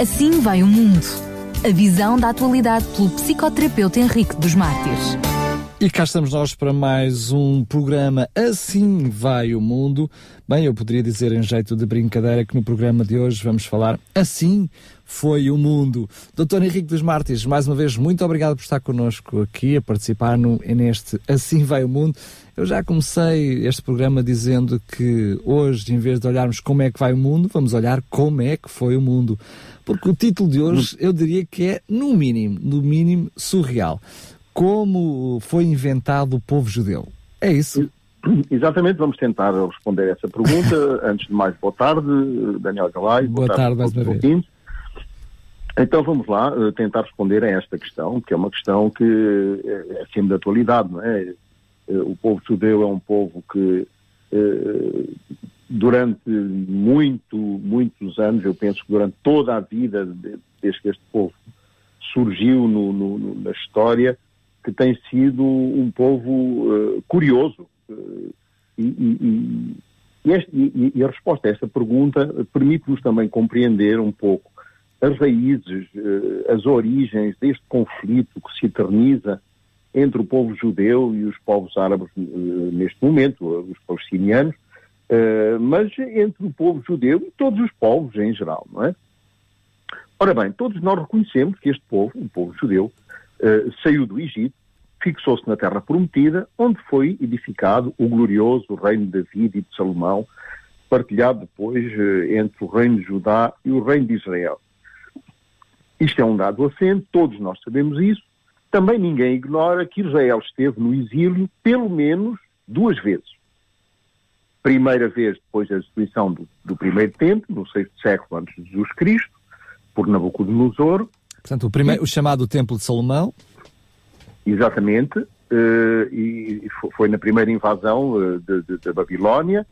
Assim vai o mundo. A visão da atualidade pelo psicoterapeuta Henrique dos Mártires. E cá estamos nós para mais um programa Assim Vai o Mundo. Bem, eu poderia dizer em jeito de brincadeira que no programa de hoje vamos falar Assim foi o Mundo. Doutor Henrique dos Mártires, mais uma vez, muito obrigado por estar connosco aqui a participar no, neste Assim Vai o Mundo. Eu já comecei este programa dizendo que hoje, em vez de olharmos como é que vai o mundo, vamos olhar como é que foi o mundo. Porque o título de hoje eu diria que é, no mínimo, no mínimo, surreal como foi inventado o povo judeu. É isso? Exatamente, vamos tentar responder essa pergunta. Antes de mais, boa tarde, Daniel Galay. Boa, boa tarde, tarde mais uma vez. Então vamos lá eh, tentar responder a esta questão, que é uma questão que é acima da atualidade, não é? Eh, o povo judeu é um povo que eh, durante muito, muitos anos, eu penso que durante toda a vida, desde que este povo surgiu no, no, na história, que tem sido um povo uh, curioso. Uh, e, e, e, este, e, a resposta a esta pergunta permite-nos também compreender um pouco as raízes, uh, as origens deste conflito que se eterniza entre o povo judeu e os povos árabes neste momento, os palestinianos, mas entre o povo judeu e todos os povos em geral, não é? Ora bem, todos nós reconhecemos que este povo, o povo judeu, uh, saiu do Egito, fixou-se na terra prometida, onde foi edificado o glorioso reino de David e de Salomão, partilhado depois uh, entre o reino de Judá e o reino de Israel. Isto é um dado assente, todos nós sabemos isso. Também ninguém ignora que Israel esteve no exílio pelo menos duas vezes. Primeira vez depois da destruição do, do primeiro templo, no sexto século antes de Jesus Cristo, por Nabucodonosor. Portanto, o, primeiro, o chamado Templo de Salomão. Exatamente, uh, e foi na primeira invasão uh, da Babilónia,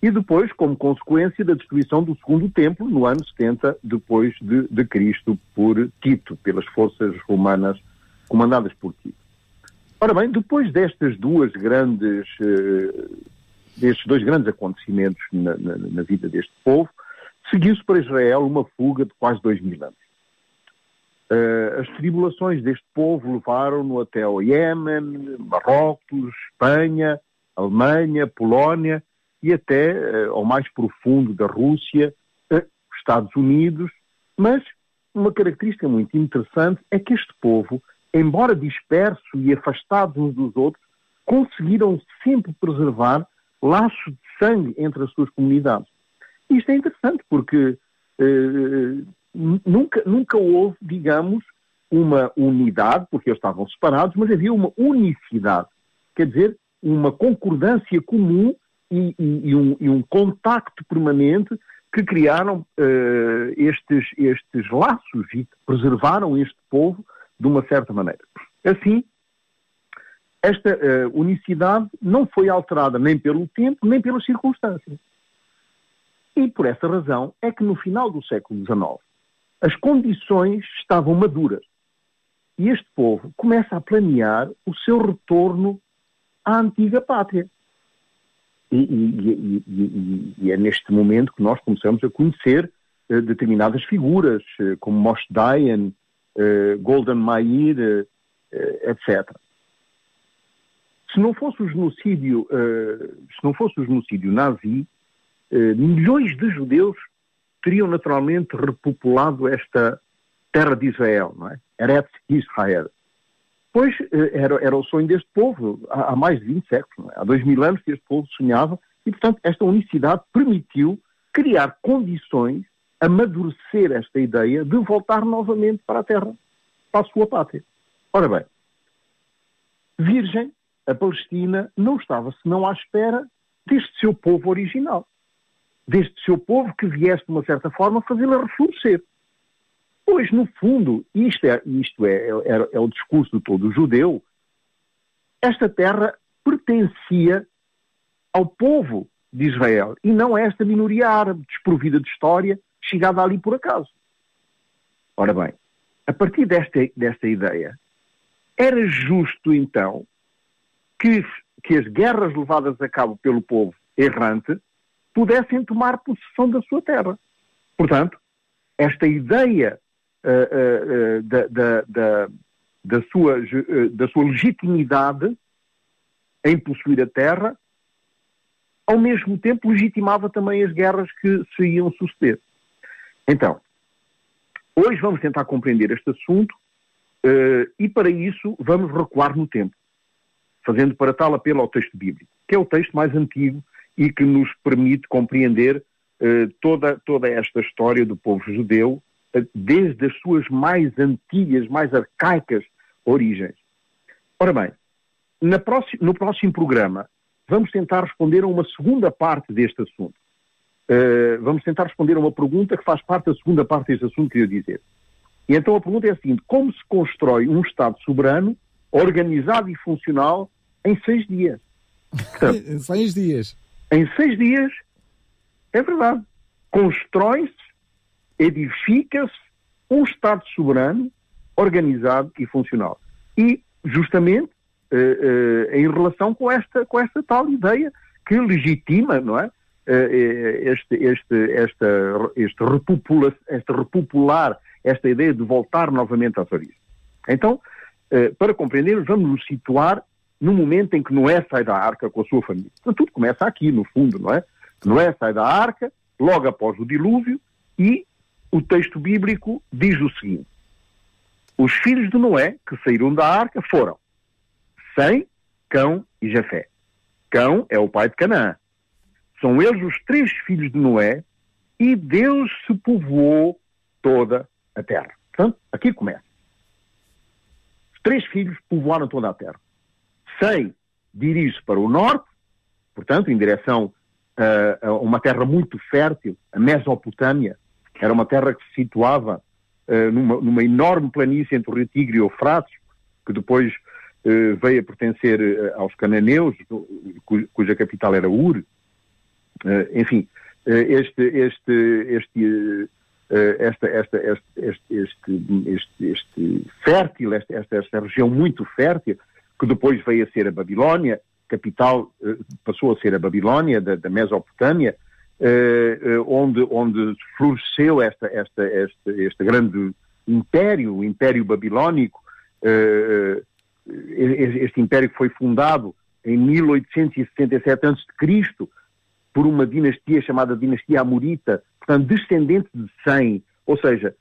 e depois como consequência da destruição do segundo templo no ano 70 depois de, de Cristo por Tito, pelas forças romanas comandadas por Tito. Ora bem, depois destas duas grandes, uh, destes dois grandes acontecimentos na, na, na vida deste povo, seguiu-se para Israel uma fuga de quase dois mil anos. Uh, as tribulações deste povo levaram-no até ao Iémen, Marrocos, Espanha, Alemanha, Polónia e até uh, ao mais profundo da Rússia, uh, Estados Unidos. Mas uma característica muito interessante é que este povo, embora disperso e afastado uns dos outros, conseguiram sempre preservar laços de sangue entre as suas comunidades. Isto é interessante porque nunca, nunca houve, digamos, uma unidade, porque eles estavam separados, mas havia uma unicidade. Quer dizer, uma concordância comum e, e, e, um, e um, contacto permanente que criaram uh, estes, estes laços e preservaram este povo de uma certa maneira. Assim, esta uh, unicidade não foi alterada nem pelo tempo, nem pelas circunstâncias. E por essa razão é que no final do século XIX, as condições estavam maduras. E este povo começa a planear o seu retorno à antiga pátria. E, e, e, e é neste momento que nós começamos a conhecer uh, determinadas figuras, uh, como Moshe Dayan, uh, Golden Mair, etc. Se não fosse o genocídio, se não fosse o genocídio nazi, milhões de judeus teriam naturalmente repopulado esta terra de Israel, não é? Eretz Israel. Pois eh, era, era o sonho deste povo há, há mais de 20 séculos, é? há dois mil anos que este povo sonhava, e portanto esta unicidade permitiu criar condições, amadurecer esta ideia de voltar novamente para a terra, para a sua pátria. Ora bem, virgem, a Palestina não estava senão à espera deste seu povo original deste seu povo que viesse, de uma certa forma, fazê-la reflorescer. Pois, no fundo, isto, é, isto é, é, é o discurso de todo judeu, esta terra pertencia ao povo de Israel e não a esta minoria árabe desprovida de história, chegada ali por acaso. Ora bem, a partir desta, desta ideia, era justo então que, que as guerras levadas a cabo pelo povo errante pudessem tomar possessão da sua terra. Portanto, esta ideia uh, uh, da, da, da, da, sua, da sua legitimidade em possuir a terra, ao mesmo tempo legitimava também as guerras que se iam suceder. Então, hoje vamos tentar compreender este assunto uh, e para isso vamos recuar no tempo, fazendo para tal apelo ao texto bíblico, que é o texto mais antigo e que nos permite compreender uh, toda, toda esta história do povo judeu, uh, desde as suas mais antigas, mais arcaicas origens. Ora bem, no próximo programa vamos tentar responder a uma segunda parte deste assunto. Uh, vamos tentar responder a uma pergunta que faz parte da segunda parte deste assunto que eu ia dizer. E então a pergunta é a seguinte: como se constrói um Estado soberano, organizado e funcional em seis dias? Portanto, seis dias. Em seis dias, é verdade. Constrói-se, edifica-se um Estado soberano, organizado e funcional. E, justamente, uh, uh, em relação com esta, com esta tal ideia que legitima, não é? Uh, este, este, esta, este, repopula, este repopular, esta ideia de voltar novamente às origens. Então, para compreendermos, vamos nos situar no momento em que Noé sai da arca com a sua família. Então, tudo começa aqui, no fundo, não é? Noé sai da arca, logo após o dilúvio, e o texto bíblico diz o seguinte: Os filhos de Noé que saíram da arca foram Sem, Cão e Jafé. Cão é o pai de Canaã. São eles os três filhos de Noé e Deus se povoou toda a terra. Portanto, aqui começa. Os três filhos povoaram toda a terra. Sem dirige-se para o norte, portanto, em direção a uma terra muito fértil, a Mesopotâmia. Era uma terra que se situava uh, numa, numa, enorme planície entre o Rio Tigre e o Eufrates, que depois eh, veio a pertencer eh, aos cananeus, cuja capital era Ur. Enfim, este, este, este, esta, esta, este, este, este, este fértil, esta, esta, esta região muito fértil, que depois veio a ser a Babilónia, capital passou a ser a Babilónia da, da Mesopotâmia, onde, onde floresceu esta, esta, este, este grande império, o Império Babilónico, este império que foi fundado em 1867 a.C. por uma dinastia chamada dinastia Amorita, portanto, descendente de Sem, ou seja,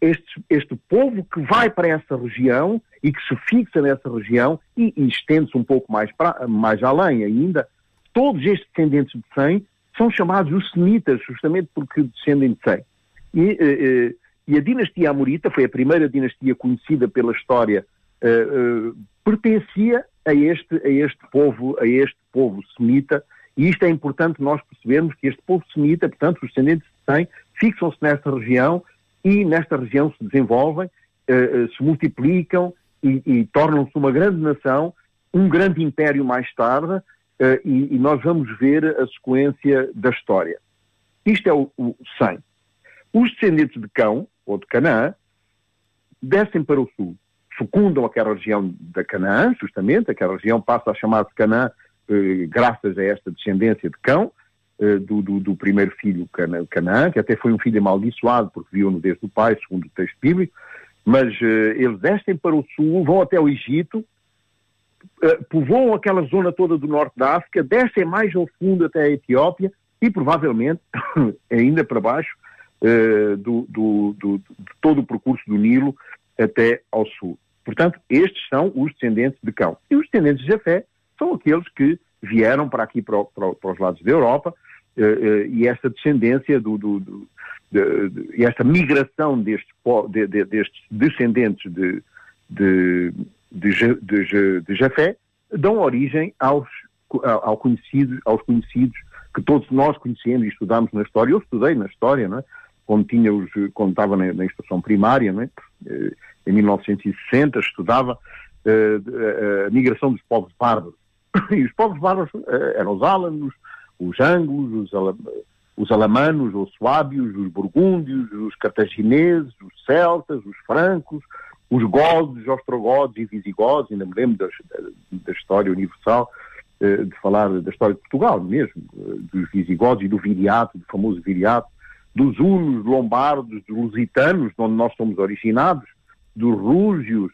este, este povo que vai para essa região e que se fixa nessa região e, e estende-se um pouco mais, pra, mais além ainda, todos estes descendentes de Sem são chamados os semitas, justamente porque descendem de Sem. E, eh, eh, e a dinastia Amorita foi a primeira dinastia conhecida pela história uh, pertencia a este, a este povo, a este povo semita, e isto é importante nós percebermos que este povo semita, portanto, os descendentes de Sem, fixam-se nesta região e nesta região se desenvolvem, uh, uh, se multiplicam e, e tornam-se uma grande nação, um grande império mais tarde, uh, e, e, nós vamos ver a sequência da história. Isto é o, o Sem. Os descendentes de Cão, ou de Canaã, descem para o sul fecundam aquela região da Canaã, justamente, aquela região passa a chamar-se Canaã eh, graças a esta descendência de cão, eh, do, do, do, primeiro filho Canaã, que até foi um filho amaldiçoado porque viu no desde o pai, segundo o texto bíblico, mas eh, eles descem para o sul, vão até o Egito, eh, povoam aquela zona toda do norte da África, descem mais ao fundo até a Etiópia e provavelmente ainda para baixo eh, do, do, do, de todo o percurso do Nilo até ao sul. Portanto, estes são os descendentes de Cão. E os descendentes de Jafé são aqueles que vieram para aqui, para, para, para os lados da Europa, uh, uh, e esta descendência, do, do, do de, de, esta migração destes, de, destes descendentes de, de, Jafé dão origem aos, ao conhecido, aos conhecidos que todos nós conhecemos e estudamos na história. Eu estudei na história, não é? quando, tinha os, quando estava na, na instrução primária, não é? Eh, em 1960, estudava uh, a migração dos povos bárbaros. E os povos bárbaros eram os álanos, os ângulos, os, ala, os alamanos, os suábios, os burgúndios, os cartagineses, os celtas, os francos, os godos, os ostrogodos e visigodos, ainda me lembro da, da história universal, de falar da história de Portugal mesmo, dos visigodos e do viriato, do famoso viriato, dos hunos, lombardos, dos lusitanos, de onde nós somos originados, dos rúgios,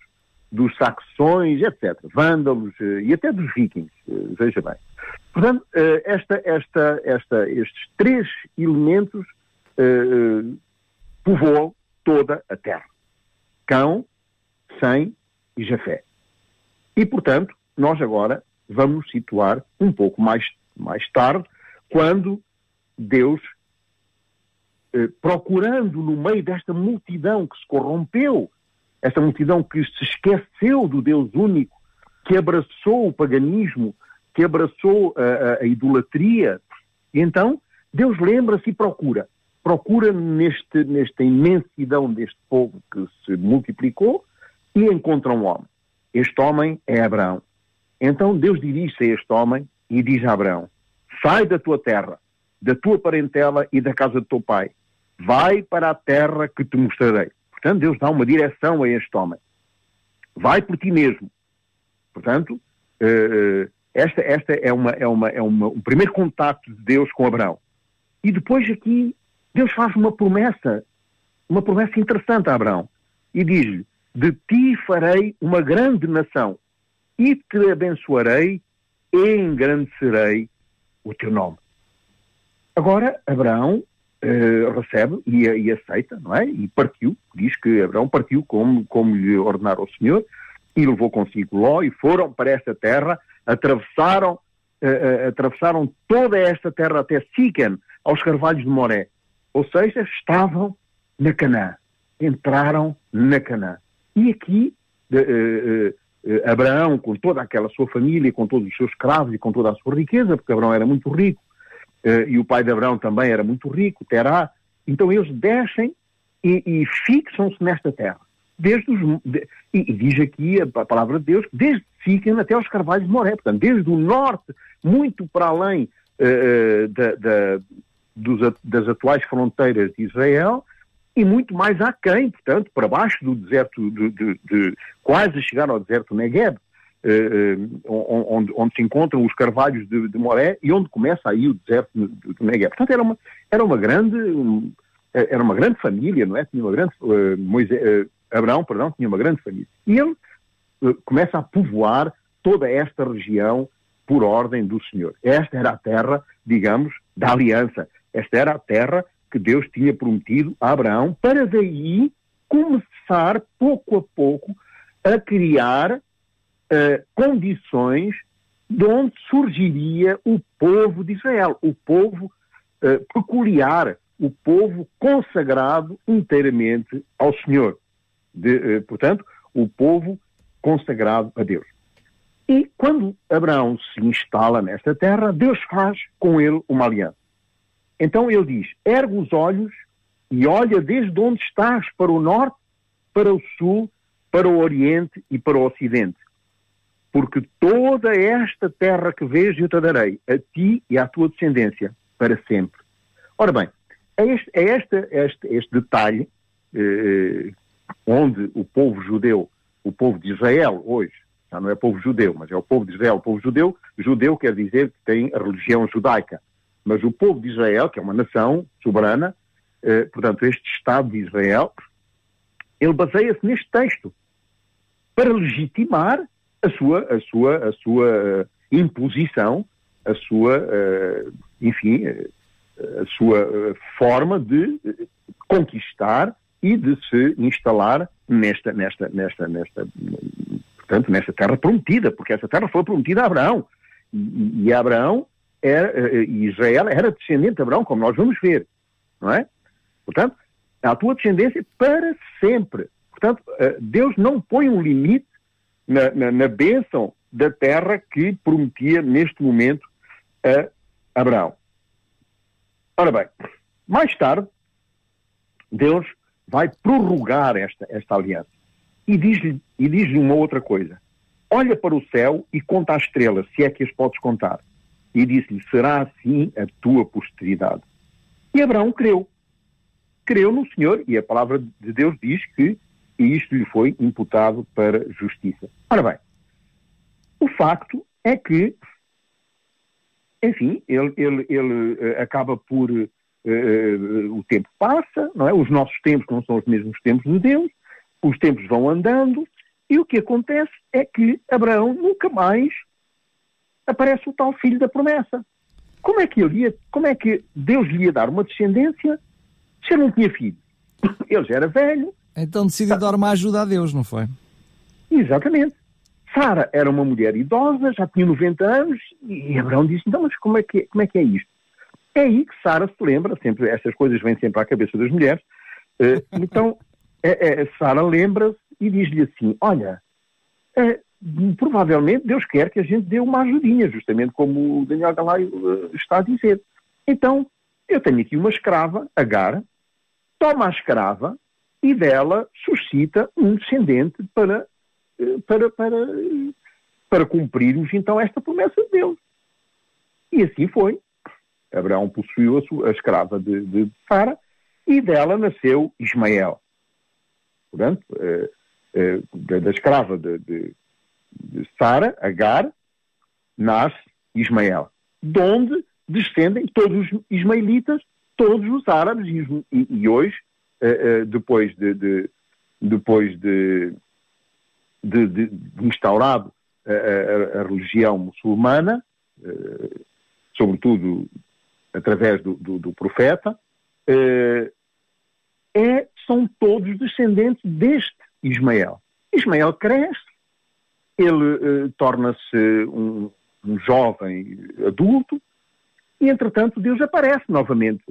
dos saxões, etc., vândalos eh, e até dos vikings, eh, veja bem. Portanto, eh, esta, esta, esta, estes três elementos povoam toda a terra. Cão, Sem e Jafé. E, portanto, nós agora vamos situar um pouco mais, mais tarde, quando Deus, procurando no meio desta multidão que se corrompeu, esta multidão que se esqueceu do Deus único, que abraçou o paganismo, que abraçou a, a, a idolatria, e então Deus lembra-se e procura. Procura neste, nesta imensidão deste povo que se multiplicou e encontra um homem. Este homem é Abraão. Então Deus dirige-se a este homem e diz a Abraão: Sai da tua terra, da tua parentela e da casa do teu pai. Vai para a terra que te mostrarei. Portanto, Deus dá uma direção a este homem. Vai por ti mesmo. Portanto, uh, esta, esta é, uma, é, uma, é uma, um primeiro contacto de Deus com Abraão. E depois aqui, Deus faz uma promessa, uma promessa interessante a Abraão. E diz-lhe: De ti farei uma grande nação, e te abençoarei, e engrandecerei o teu nome. Agora, Abraão uh, recebe e, e, aceita, não é? E partiu, diz que Abraão partiu como, como lhe ordenara o Senhor, e levou consigo Ló, e foram para esta terra, atravessaram, uh, uh, atravessaram toda esta terra até Siquem, aos carvalhos de Moré. Ou seja, estavam na Canaã. Entraram na Canaã. E aqui, Abraão, com toda aquela sua família, com todos os seus escravos e com toda a sua riqueza, porque Abraão era muito rico, e o pai de Abraão também era muito rico, Terá. Então eles descem e, e fixam-se nesta terra. Desde os, de, e, diz aqui a, palavra de Deus, desde Siquem até os carvalhos de Moré, portanto, desde o norte, muito para além uh, da, da, dos, das atuais fronteiras de Israel, e muito mais aquém, portanto, para baixo do deserto, de, de, de quase chegar ao deserto Negev, onde, onde, se encontram os carvalhos de, de, Moré e onde começa aí o deserto do, Negev. Portanto, era uma, era uma grande um, era uma grande família, não é? Tinha uma grande uh, Moisés, uh, Abraão, perdão, tinha uma grande família. E ele começa a povoar toda esta região por ordem do Senhor. Esta era a terra, digamos, da aliança. Esta era a terra que Deus tinha prometido a Abraão para daí começar pouco a pouco a criar uh, condições de onde surgiria o povo de Israel, o povo uh, peculiar, o povo consagrado inteiramente ao Senhor. De, uh, portanto, o povo consagrado a Deus. E quando Abraão se instala nesta terra, Deus faz com ele uma aliança. Então ele diz: ergue os olhos e olha desde onde estás para o norte, para o sul, para o oriente e para o ocidente porque toda esta terra que vês eu te darei, a ti e à tua descendência, para sempre. Ora bem, é este, é este, este, este detalhe eh, onde o povo judeu, o povo de Israel hoje, já não é povo judeu, mas é o povo de Israel, o povo judeu, judeu quer dizer que tem a religião judaica, mas o povo de Israel, que é uma nação soberana, eh, portanto, este Estado de Israel, ele baseia-se neste texto para legitimar a sua, a sua, a sua eh, imposição, a sua, uh, enfim, eh, a sua forma de conquistar e de se instalar nesta, nesta, nesta, nesta, portanto, nesta terra prometida, porque essa terra foi prometida a Abraão. E, e Abraão era, Israel era descendente de Abraão, como nós vamos ver, não é? Portanto, a tua descendência para sempre. Portanto, Deus não põe um limite na, na, na bênção da terra que prometia neste momento a Abraão. Ora bem, mais tarde, Deus vai prorrogar esta, esta aliança e diz-lhe e diz uma outra coisa. Olha para o céu e conta as estrelas, se é que as podes contar. E disse-lhe: Será assim a tua posteridade. E Abraão creu. Creu no Senhor, e a palavra de Deus diz que e isto lhe foi imputado para justiça. Ora bem, o facto é que, enfim, ele, ele, ele uh, acaba por, uh, o tempo passa, não é? Os nossos tempos não são os mesmos tempos de Deus, os tempos vão andando, e o que acontece é que Abraão nunca mais aparece o tal filho da promessa. Como é que ele ia, como é que Deus lhe ia dar uma descendência se ele não tinha filho? Ele já era velho. Então decidiu dar uma ajuda a Deus, não foi? Exatamente. Sara era uma mulher idosa, já tinha 90 anos, e Abraão disse, então, mas como é que, como é, que é isto? É aí que Sara se lembra, sempre, estas coisas vêm sempre à cabeça das mulheres, uh, então é, é, Sara lembra-se e diz-lhe assim, olha, é, provavelmente Deus quer que a gente dê uma ajudinha, justamente como o Daniel Galay uh, está a dizer. Então, eu tenho aqui uma escrava, Agar, toma a escrava e dela suscita um descendente para para, para, para cumprirmos então esta promessa de Deus. E assim foi. Abraão possuiu a, sua, a escrava de, de Sara e dela nasceu Ismael. Portanto, eh, eh, da, escrava de, de, de Sara, Agar, nasce Ismael. De onde descendem todos os ismaelitas, todos os árabes, e, e, e hoje, eh, depois de, de depois de de, de, instaurado a, a, a, religião muçulmana, eh, sobretudo através do, do, do profeta, é, são todos descendentes deste Ismael. Ismael cresce, ele torna-se um, um, jovem adulto, e entretanto Deus aparece novamente.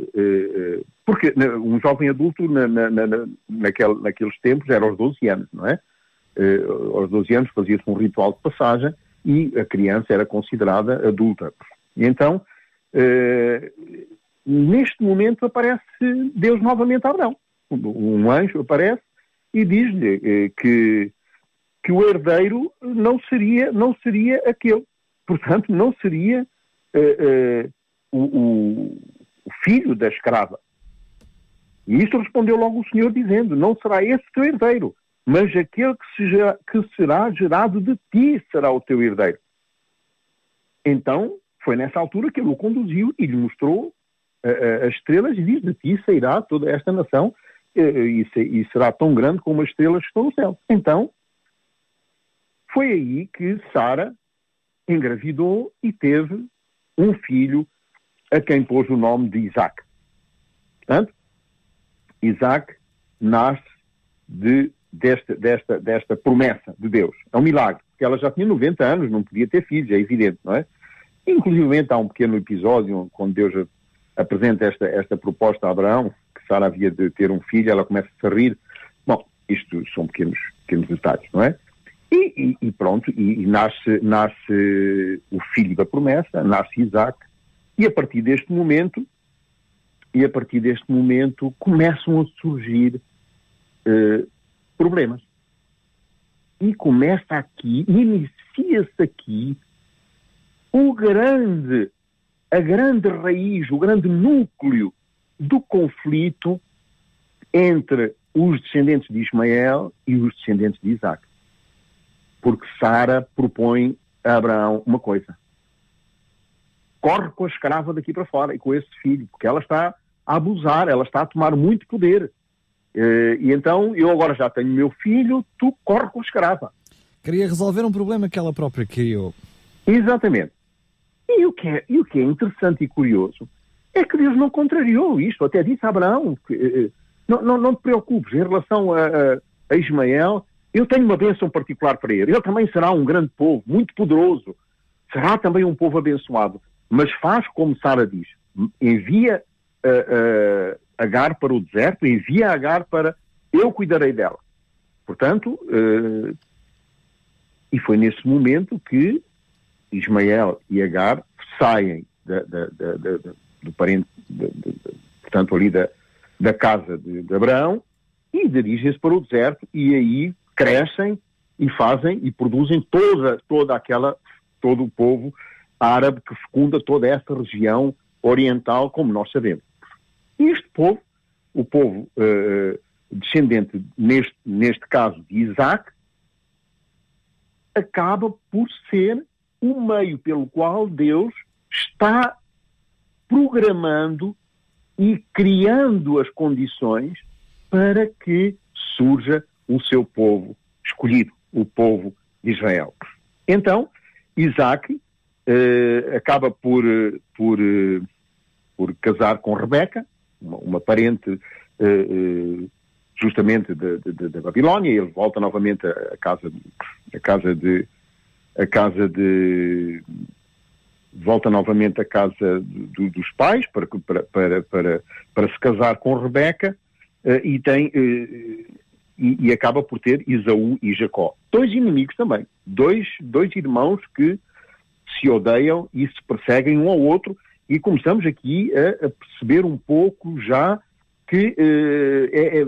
porque um jovem adulto na, na, na, naquele, naqueles tempos era aos 12 anos, não é? eh, aos 12 anos fazia-se um ritual de passagem e a criança era considerada adulta. E então, eh, neste momento aparece Deus novamente a Abraão. Um anjo aparece e diz-lhe eh, que, que o herdeiro não seria, não seria aquele. Portanto, não seria eh, eh, o, o, filho da escrava. E isto respondeu logo o Senhor dizendo, não será esse teu herdeiro, mas aquele que, seja, que será gerado de ti será o teu herdeiro. Então, foi nessa altura que ele o conduziu e lhe mostrou uh, as estrelas e diz: De ti sairá toda esta nação uh, e, se, e, será tão grande como as estrelas que estão no céu. Então, foi aí que Sara engravidou e teve um filho a quem pôs o nome de Isaac. Portanto, Isaac nasce de desta, desta, desta promessa de Deus. É um milagre, porque ela já tinha 90 anos, não podia ter filhos, é evidente, não é? Inclusive há um pequeno episódio quando Deus apresenta esta, esta proposta a Abraão, que Sara havia de ter um filho, ela começa a rir. Bom, isto são pequenos, pequenos detalhes, não é? E, e, e pronto, e, e, nasce, nasce o filho da promessa, nasce Isaac, e a partir deste momento, e a partir deste momento começam a surgir eh, problemas. E começa aqui, inicia-se aqui o grande, a grande raiz, o grande núcleo do conflito entre os descendentes de Ismael e os descendentes de Isaac. Porque Sara propõe a Abraão uma coisa. Corre com a escrava daqui para fora e com esse filho, porque ela está a abusar, ela está a tomar muito poder. Uh, e então eu agora já tenho meu filho, tu corre com a escrava. Queria resolver um problema que ela própria criou. Exatamente. E o, que é, e o que é interessante e curioso é que Deus não contrariou isto. Até disse a Abraão que uh, não, não, não, te preocupes, em relação a, a, a Ismael, eu tenho uma bênção particular para ele. Ele também será um grande povo, muito poderoso. Será também um povo abençoado. Mas faz como Sara diz: envia uh, Agar para o deserto, envia Agar para eu cuidarei dela. Portanto, uh, e foi nesse momento que Ismael e Agar saem da, da, da, do parente, portanto, ali da, da casa de, de Abraão e dirigem-se para o deserto e aí crescem e fazem e produzem toda, toda aquela, todo o povo árabe que fecunda toda essa região oriental, como nós sabemos. Este povo, o povo uh, descendente, neste, neste caso de Isaac, acaba por ser o meio pelo qual Deus está programando e criando as condições para que surja o seu povo escolhido, o povo de Israel. Então, Isaac eh, acaba por, por, por casar com Rebeca, uma, uma parente eh, justamente da Babilónia, ele volta novamente à casa, à casa de a casa de volta novamente à casa do, dos pais para, para, para, para, se casar com Rebeca uh, e tem uh, e, e, acaba por ter Isaú e Jacó. Dois inimigos também, dois, dois irmãos que se odeiam e se perseguem um ao outro e começamos aqui a, a perceber um pouco já que uh, é, é,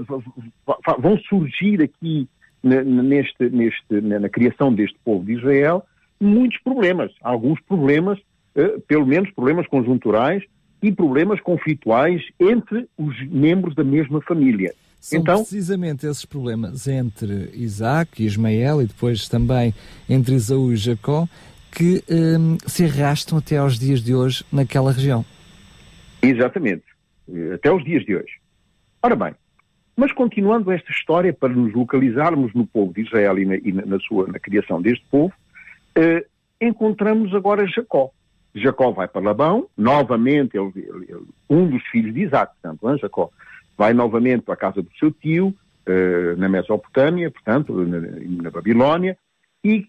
vão surgir aqui neste, neste, na criação deste povo de Israel muitos problemas, alguns problemas eh, pelo menos problemas conjunturais e problemas conflituais entre os membros da mesma família. São então, precisamente esses problemas entre Isaac e Ismael e depois também entre Isaú e Jacó que um, se arrastam até aos dias de hoje naquela região. Exatamente, até aos dias de hoje. Ora bem, mas continuando esta história para nos localizarmos no povo de Israel e na, e na sua na criação deste povo, eh, encontramos agora Jacó. Jacó vai para Labão, novamente, ele, ele, um dos filhos de Isaac, portanto, Jacó, vai novamente para a casa do seu tio, uh, na Mesopotâmia, portanto, na, na Babilónia, e,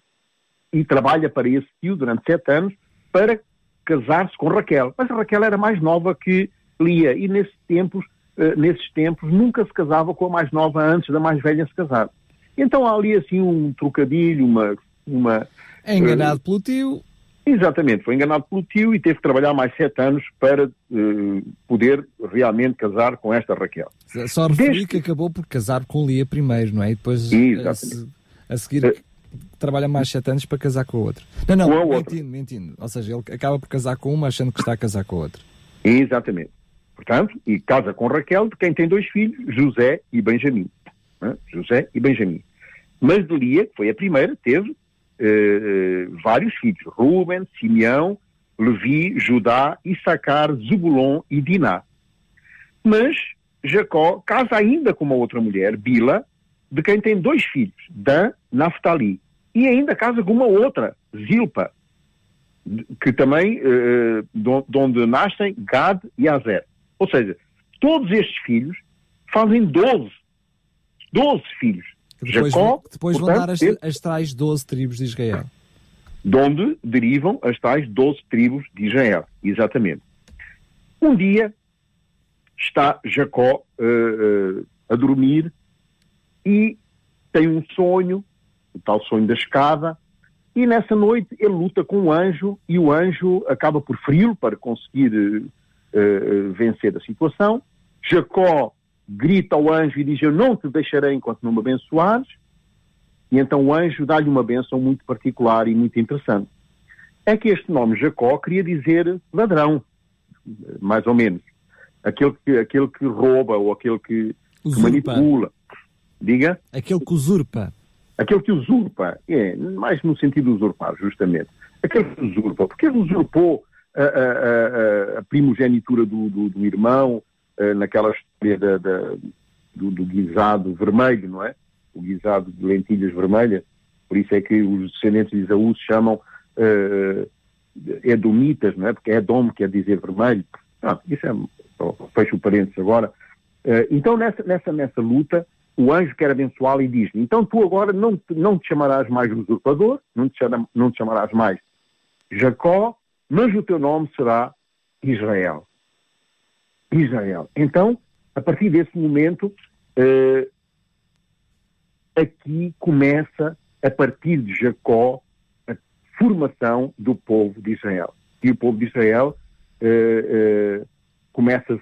e, trabalha para esse tio durante sete anos para casar-se com Raquel. Mas Raquel era mais nova que Lia, e nesses tempos, uh, nesses tempos nunca se casava com a mais nova antes da mais velha se casar. Então há ali assim um trocadilho, uma... uma é enganado uh, pelo tio, Exatamente, foi enganado pelo tio e teve que trabalhar mais sete anos para uh, poder realmente casar com esta Raquel. Só referi Desde... que acabou por casar com Lia primeiro, não é? E depois a, a, seguir trabalha mais sete anos para casar com a outra. Não, não, com mentindo, mentindo. Ou seja, ele acaba por casar com uma achando que está a casar com a outra. Exatamente. Portanto, e casa com Raquel, de quem tem dois filhos, José e Benjamim. Né? José e Benjamim. Mas de Lia, que foi a primeira, teve eh, vários filhos, Ruben, Simeão, Levi, Judá, Issacar, Zebulon e Diná. Mas Jacó casa ainda com uma outra mulher, Bila, de quem tem dois filhos, Dan, Naftali, e ainda casa com uma outra, Zilpa, que também, eh, de onde nascem Gad e Azer. Ou seja, todos estes filhos fazem 12, 12 filhos. Depois, Jacó, depois portanto, vão dar as, as tais 12 tribos de Israel. De onde derivam as tais 12 tribos de Israel, exatamente. Um dia está Jacó uh, uh, a dormir e tem um sonho, o tal sonho da escada, e nessa noite ele luta com um anjo e o anjo acaba por feri-lo para conseguir uh, vencer a situação. Jacó grita ao anjo e diz: Eu não te deixarei enquanto não me abençoares. E então o anjo dá-lhe uma benção muito particular e muito interessante. É que este nome Jacó queria dizer ladrão, mais ou menos. Aquele que, aquele que rouba ou aquele que, que manipula. Diga? Aquele que usurpa. Aquele que usurpa. É, mais no sentido de usurpar, justamente. Aquele que usurpa. Porque ele usurpou a, a, a, a primogenitura do, do, do irmão, eh, naquela história da, da, do, do, guisado vermelho, não é? O guisado de lentilhas vermelhas. Por isso é que os descendentes de Isaú se chamam uh, Edomitas, não é? Porque Edom quer dizer vermelho. Ah, isso é. Fecho o parênteses agora. Uh, então, nessa, nessa, nessa luta, o anjo quer abençoá-lo e diz-lhe: Então tu agora não te, não te chamarás mais usurpador, não te, não te chamarás mais Jacó, mas o teu nome será Israel. Israel. Então, a partir desse momento, uh, aqui começa, a partir de Jacó, a formação do povo de Israel. E o povo de Israel uh, uh, começa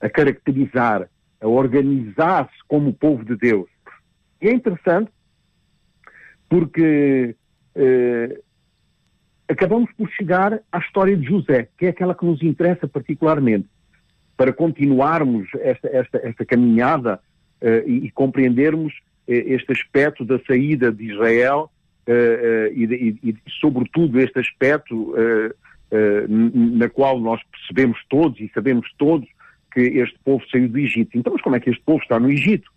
a caracterizar, a organizar-se como povo de Deus. E é interessante porque acabamos por chegar à história de José, que é aquela que nos interessa particularmente para continuarmos esta, esta, esta caminhada uh, e, e, compreendermos uh, este aspecto da saída de Israel uh, e, e, e, sobretudo, este aspecto uh, na qual nós percebemos todos e sabemos todos que este povo saiu do Egito. Então, mas como é que este povo está no Egito?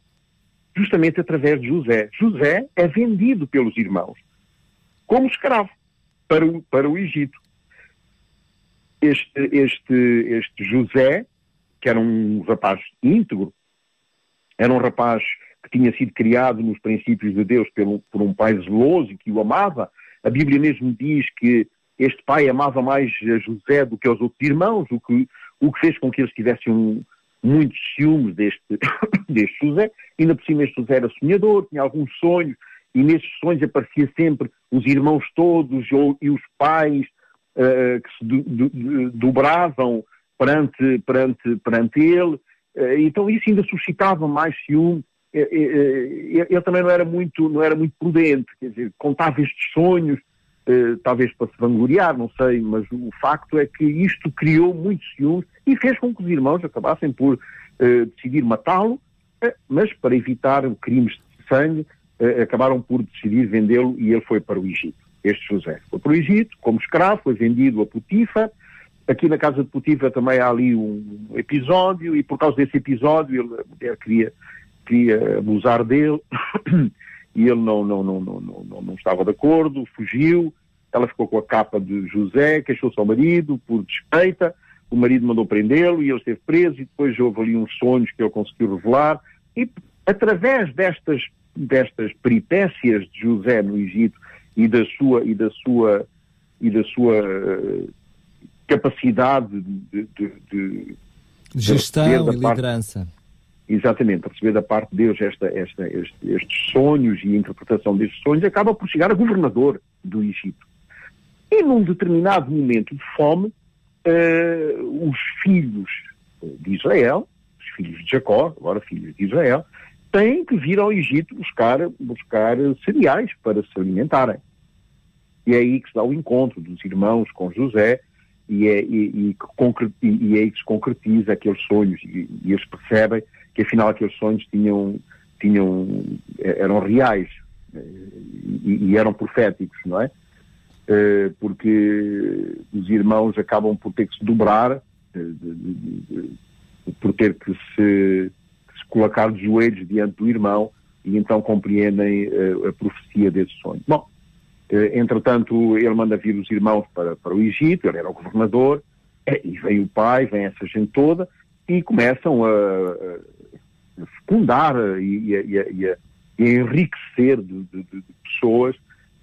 Justamente através de José. José é vendido pelos irmãos como escravo para o, para o Egito. Este, este, este José, que era um rapaz íntegro, era um rapaz que tinha sido criado nos princípios de Deus pelo, por um pai zeloso e que o amava. A Bíblia mesmo diz que este pai amava mais a José do que aos outros irmãos, o que, o que fez com que eles tivessem um, muitos ciúmes deste, deste José. Ainda por cima este José era sonhador, tinha alguns sonhos, e nesses sonhos aparecia sempre os irmãos todos ou, e os pais uh, que se do, do, dobravam perante, perante, perante ele. Uh, então isso ainda suscitava mais ciúme. Uh, ele também não era muito, não era muito prudente, quer dizer, contava estes sonhos, talvez para se vangloriar, não sei, mas o facto é que isto criou muitos ciúmes e fez com que os irmãos acabassem por decidir matá-lo, mas para evitar crimes de sangue, acabaram por decidir vendê-lo e ele foi para o Egito. Este José foi para o Egito como escravo, foi vendido a Potifa. Aqui na casa de Potifa também há ali um episódio e por causa desse episódio ele, a mulher queria, queria abusar dele e ele não, não, não, não, não, não estava de acordo, fugiu. Ela ficou com a capa de José, queixou-se ao marido por despeita. O marido mandou prendê-lo e ele esteve preso. E depois houve ali uns sonhos que ele conseguiu revelar. E através destas destas peripécias de José no Egito e da sua e da sua e da sua uh, capacidade de, de, de, de gestão e parte, liderança. Exatamente, receber da parte de Deus esta, esta, este, estes sonhos e a interpretação destes sonhos, acaba por chegar a governador do Egito. E num determinado momento de fome, uh, os filhos de Israel, os filhos de Jacó, agora filhos de Israel, têm que vir ao Egito buscar, buscar cereais para se alimentarem. E é aí que se dá o encontro dos irmãos com José e é, e, e, e é aí que se concretiza aqueles sonhos e, e, eles percebem que afinal aqueles sonhos tinham, tinham, eram reais e, eram proféticos, não é? Eh, porque os irmãos acabam por ter que se dobrar, eh, por ter que se colocar de joelhos diante do irmão e então compreendem a profecia desse sonho. Bom, entretanto, ele manda vir os irmãos para, para o Egito, ele era o governador, eh, e vem o pai, vem essa gente toda, e começam a fecundar e, e, e, a, enriquecer de, de, de, pessoas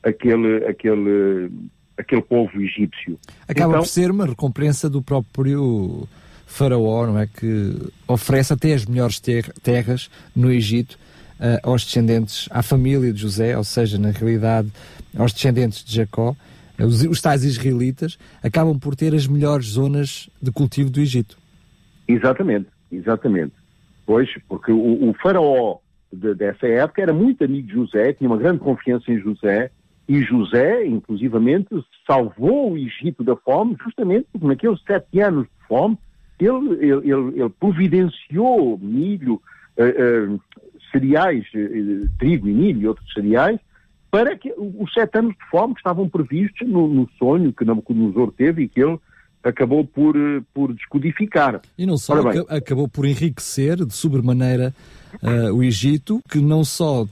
aquele, aquele, aquele povo egípcio. Acaba então, por ser uma recompensa do próprio Faraó, não é? Que oferece até as melhores ter terras no Egito uh, aos descendentes, à família de José, ou seja, na realidade, aos descendentes de Jacó. Uh, os, os tais israelitas acabam por ter as melhores zonas de cultivo do Egito. Exatamente, exatamente. Pois, porque o, o faraó de, dessa época era muito amigo de José, tinha uma grande confiança em José, e José, inclusivamente, salvou o Egito da fome, justamente porque naqueles sete anos de fome, ele, ele, ele providenciou milho, uh, uh, cereais, uh, trigo e milho e outros cereais, para que os sete anos de fome que estavam previstos no, no sonho que Nabucodonosor teve e que ele acabou por, por descodificar. E não só, acabou por enriquecer de sobremaneira o Egito, que não só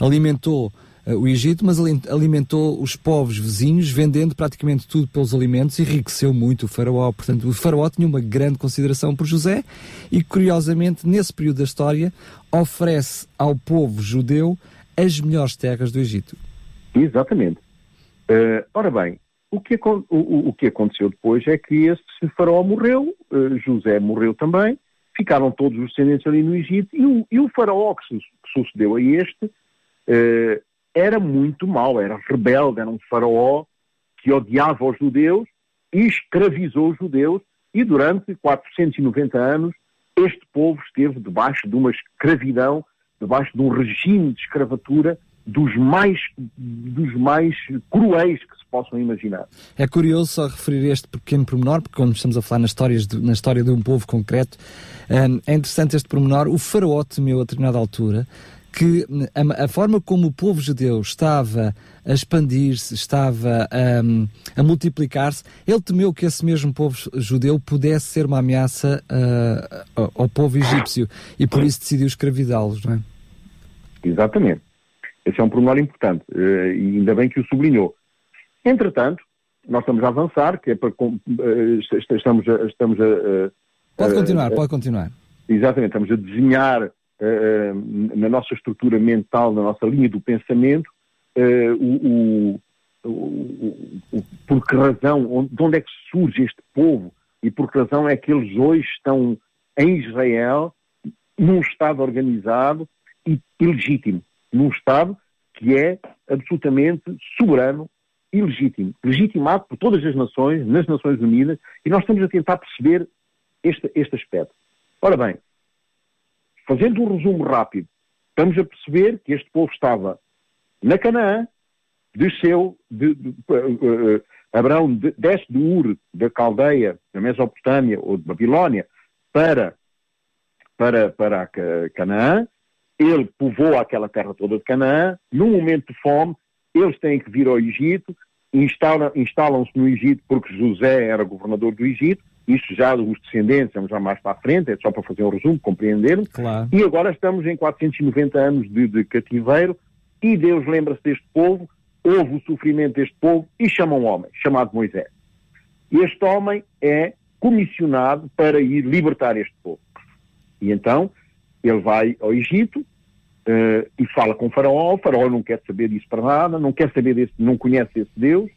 alimentou eh, o Egito, mas alimentou os povos vizinhos, vendendo praticamente tudo pelos alimentos, enriqueceu muito o faraó. Portanto, o faraó tinha uma grande consideração por José e, curiosamente, nesse período da história, oferece ao povo judeu as melhores terras do Egito. Exatamente. Uh, ora bem, o que, o, o, que, aconteceu depois é que esse faraó morreu, uh, José morreu também, ficaram todos os descendentes ali no Egito, e o, e o faraó que, su, que, sucedeu a este uh, era muito mau, era rebelde, era um faraó que odiava os judeus e escravizou os judeus e durante 490 anos este povo esteve debaixo de uma escravidão, debaixo de um regime de escravatura dos mais, dos mais cruéis que se possam imaginar. É curioso só referir este pequeno pormenor, porque quando estamos a falar nas histórias de, na história de um povo concreto, hum, é interessante este pormenor. O faraó temeu a determinada altura que a, a, forma como o povo judeu estava a expandir-se, estava a, a multiplicar-se, ele temeu que esse mesmo povo judeu pudesse ser uma ameaça uh, ao povo egípcio e por isso decidiu escravidá-los, não é? Exatamente. Esse é um pormenor importante uh, e ainda bem que o sublinhou. Entretanto, nós estamos a avançar, que é para, uh, estamos a, estamos a, Pode continuar, pode continuar. Exatamente, estamos a desenhar na nossa estrutura mental, na nossa linha do pensamento, o, o, o, por que razão, onde, de onde é que surge este povo e por que razão é que eles hoje estão em Israel, num Estado organizado e legítimo, num Estado que é absolutamente soberano e legítimo, legitimado por todas as nações, nas Nações Unidas, e nós estamos a tentar perceber este, este aspecto. Ora bem, fazendo um resumo rápido, estamos a perceber que este povo estava na Canaã, desceu, de, de, uh, Abraão de, desce de Ur, da Caldeia, da Mesopotâmia ou de Babilónia, para, para, para Canaã, ele povoa aquela terra toda de Canaã, num momento de fome, eles têm que vir ao Egito, instalam-se no Egito porque José era governador do Egito, isso já os descendentes, vamos já mais para a frente, é só para fazer um resumo, compreender claro. E agora estamos em 490 anos de, de cativeiro e Deus lembra-se deste povo, houve o sofrimento deste povo e chama um homem, chamado Moisés. Este homem é comissionado para ir libertar este povo. E então ele vai ao Egito uh, e fala com o faraó, o faraó não quer saber disso para nada, não quer saber desse, não conhece esse Deus,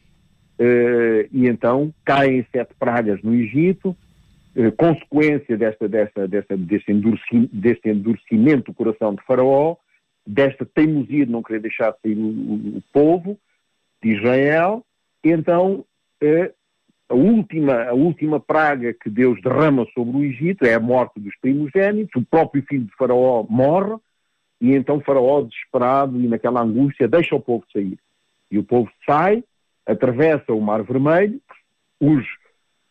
Uh, e então caem sete pragas no Egito, uh, consequência desta, desta, desta, deste, endurecimento, do coração de Faraó, desta teimosia de não querer deixar sair o, o, o povo de Israel, então a, última, a última praga que Deus derrama sobre o Egito é a morte dos primogênitos, o próprio filho de Faraó morre, e então Faraó, desesperado e naquela angústia, deixa o povo sair. E o povo sai, atravessa o Mar Vermelho, os,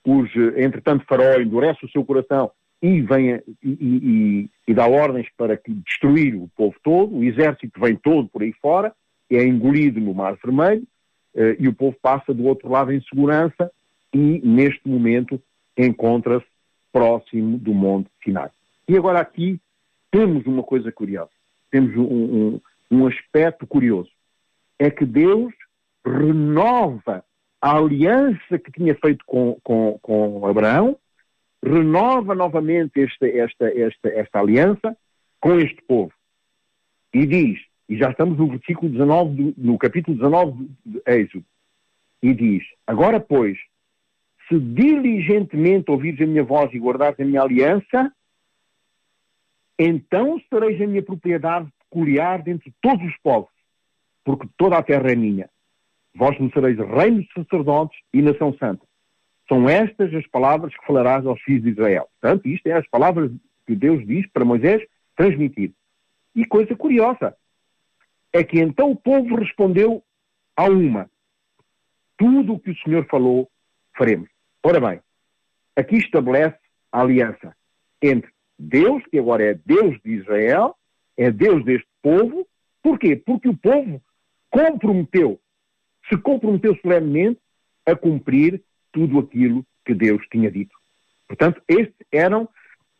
os, entretanto Faraó endurece o seu coração e, vem, e, e, e, dá ordens para destruir o povo todo, o exército vem todo por aí fora, é engolido no Mar Vermelho, eh, e o povo passa do outro lado em segurança e, neste momento, encontra-se próximo do Monte Sinai. E agora aqui temos uma coisa curiosa, temos um, um, um aspecto curioso, é que Deus renova a aliança que tinha feito com, com, com Abraão, renova novamente esta, esta, esta, esta aliança com este povo. E diz, e já estamos no versículo 19, do, no capítulo 19 de Êxodo, e diz, agora pois, se diligentemente ouvires a minha voz e guardares a minha aliança, então sereis a minha propriedade peculiar dentre todos os povos, porque toda a terra é minha. Vós me sereis reino de sacerdotes e nação santa. São estas as palavras que falarás aos filhos de Israel. Portanto, isto é as palavras que Deus diz para Moisés transmitir. E coisa curiosa é que então o povo respondeu a uma: Tudo o que o Senhor falou, faremos. Ora bem, aqui estabelece a aliança entre Deus, que agora é Deus de Israel, é Deus deste povo. Porquê? Porque o povo comprometeu se comprometeu solenemente a cumprir tudo aquilo que Deus tinha dito. Portanto, estes eram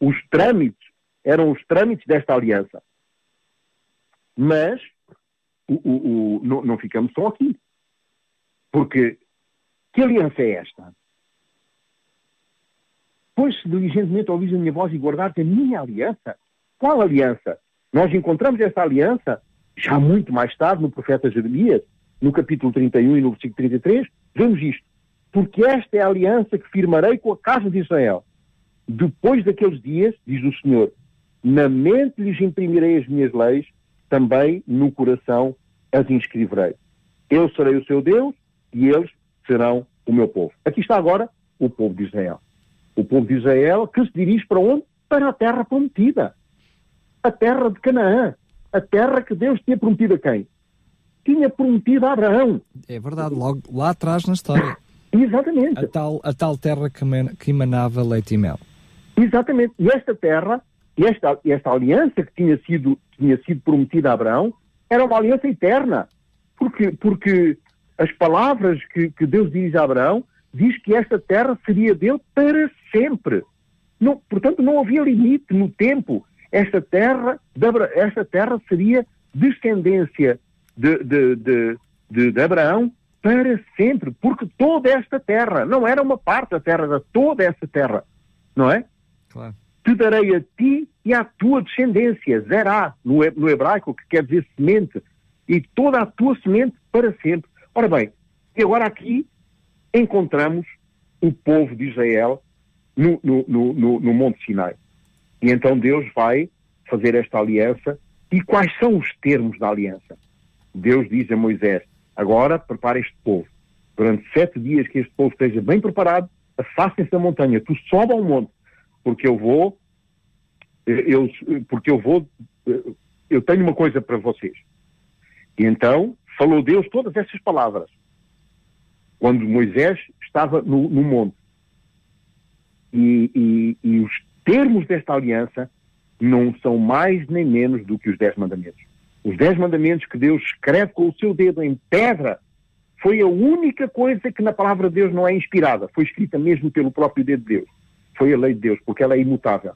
os trâmites, eram os trâmites desta aliança. Mas o, o, o, não, não ficamos só aqui. Porque que aliança é esta? Pois se diligentemente ouvis a minha voz e guardaste a minha aliança. Qual aliança? Nós encontramos essa aliança já muito mais tarde no profeta Jeremias, no capítulo 31 e no versículo 33, vemos isto. Porque esta é a aliança que firmarei com a casa de Israel. Depois daqueles dias, diz o Senhor, na mente lhes imprimirei as minhas leis, também no coração as inscreverei. Eu serei o seu Deus e eles serão o meu povo. Aqui está agora o povo de Israel. O povo de Israel que se dirige para onde? Para a terra prometida. A terra de Canaã. A terra que Deus tinha prometido a quem? tinha prometido a Abraão. É verdade, logo lá atrás na história. Exatamente. A tal, a tal terra que, emanava leite e mel. Exatamente. E esta terra E esta, esta aliança que tinha sido, tinha sido prometida a Abraão era uma aliança eterna. Porque, porque as palavras que, que Deus diz a Abraão diz que esta terra seria dele para sempre. Não, portanto, não havia limite no tempo. Esta terra, esta terra seria descendência de, de, de, de, de Abraão para sempre, porque toda esta terra, não era uma parte da terra, era toda essa terra, não é? Claro. Te darei a ti e à tua descendência, zerá, no, no hebraico, que quer dizer semente, e toda a tua semente para sempre. Ora bem, e agora aqui encontramos o povo de Israel no, no, no, no Monte Sinai. E então Deus vai fazer esta aliança. E quais são os termos da aliança? Deus diz a Moisés: agora prepara este povo. Durante sete dias que este povo esteja bem preparado, afastem-se da montanha. Tu sobe ao monte, porque eu vou, eu, porque eu vou, eu tenho uma coisa para vocês. E então falou Deus todas essas palavras. Quando Moisés estava no, no monte. E, e, e os termos desta aliança não são mais nem menos do que os dez mandamentos. Os dez mandamentos que Deus escreve com o seu dedo em pedra foi a única coisa que na palavra de Deus não é inspirada. Foi escrita mesmo pelo próprio dedo de Deus. Foi a lei de Deus, porque ela é imutável.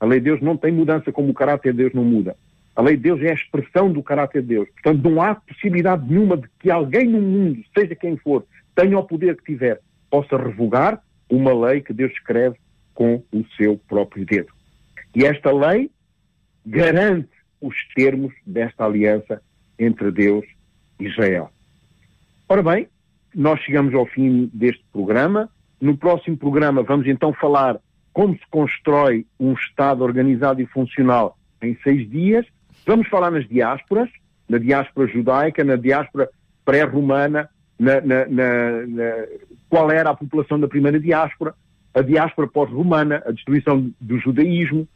A lei de Deus não tem mudança como o caráter de Deus não muda. A lei de Deus é a expressão do caráter de Deus. Portanto, não há possibilidade nenhuma de que alguém no mundo, seja quem for, tenha o poder que tiver, possa revogar uma lei que Deus escreve com o seu próprio dedo. E esta lei garante os termos desta aliança entre Deus e Israel. Ora bem, nós chegamos ao fim deste programa. No próximo programa vamos então falar como se constrói um Estado organizado e funcional em seis dias. Vamos falar nas diásporas, na diáspora judaica, na diáspora pré-romana, na, na, na, qual era a população da primeira diáspora, a diáspora pós-romana, a destruição do judaísmo,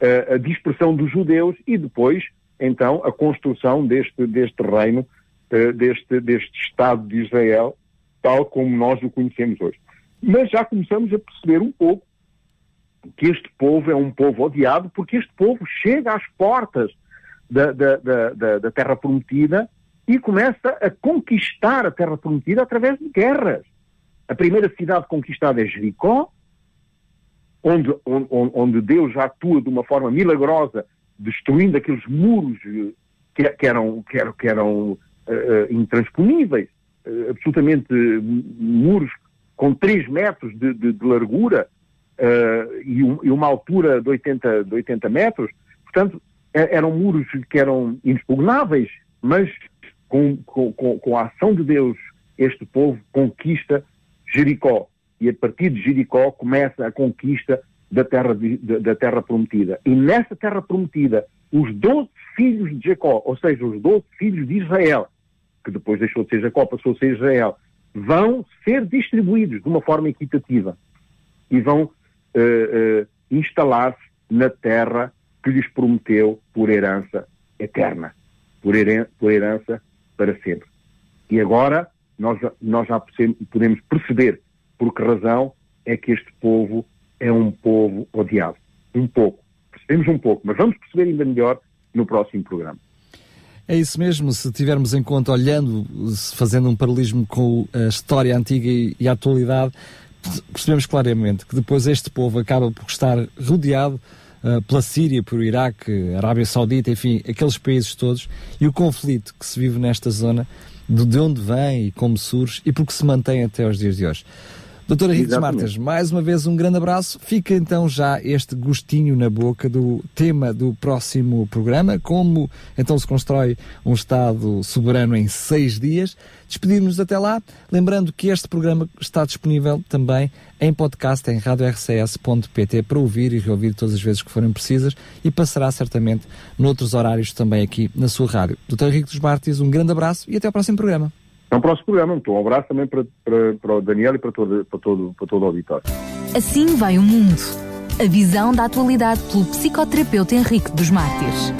a, a dispersão dos judeus e depois, então, a construção deste, deste reino, uh, deste, deste Estado de Israel, tal como nós o conhecemos hoje. Mas já começamos a perceber um pouco que este povo é um povo odiado, porque este povo chega às portas da, da, da, da Terra Prometida e começa a conquistar a Terra Prometida através de guerras. A primeira cidade conquistada é Jericó, onde, onde, onde Deus já atua de uma forma milagrosa, destruindo aqueles muros eh, que, que eram, que eram, que eram uh, intransponíveis, uh, absolutamente muros com 3 metros de, de, de largura e, um, e, uma altura de 80, de 80 metros. Portanto, eram muros que eram inexpugnáveis, mas com, com, com a ação de Deus, este povo conquista Jericó e a partir de Jericó começa a conquista da terra, de, da terra prometida. E nessa terra prometida, os doze filhos de Jacó, ou seja, os doze filhos de Israel, que depois deixou de ser Jacó, passou a ser Israel, vão ser distribuídos de uma forma equitativa e vão uh, uh, instalar-se na terra que lhes prometeu por herança eterna, por, herança para sempre. E agora nós, nós já podemos perceber por que razão é que este povo é um povo odiado. Um pouco. Percebemos um pouco, mas vamos perceber ainda melhor no próximo programa. É isso mesmo, se tivermos em conta, olhando, fazendo um paralelismo com a história antiga e a atualidade, percebemos claramente que depois este povo acaba por estar rodeado pela Síria, por Iraque, Arábia Saudita, enfim, aqueles países todos, e o conflito que se vive nesta zona, de onde vem e como surge, e porque se mantém até aos dias de hoje. Doutora Rita Martas, mais uma vez um grande abraço. Fica então já este gostinho na boca do tema do próximo programa, como então se constrói um Estado soberano em seis dias. Despedimos-nos até lá, lembrando que este programa está disponível também em podcast em radiorcs.pt para ouvir e reouvir todas as vezes que forem precisas e passará certamente noutros horários também aqui na sua rádio. Doutor Henrique dos Martins, um grande abraço e até ao próximo programa. É um próximo programa. Então, um abraço também para, para, para o Daniel e para todo, para, todo, para todo o auditório. Assim vai o mundo. A visão da atualidade pelo psicoterapeuta Henrique dos Mártires.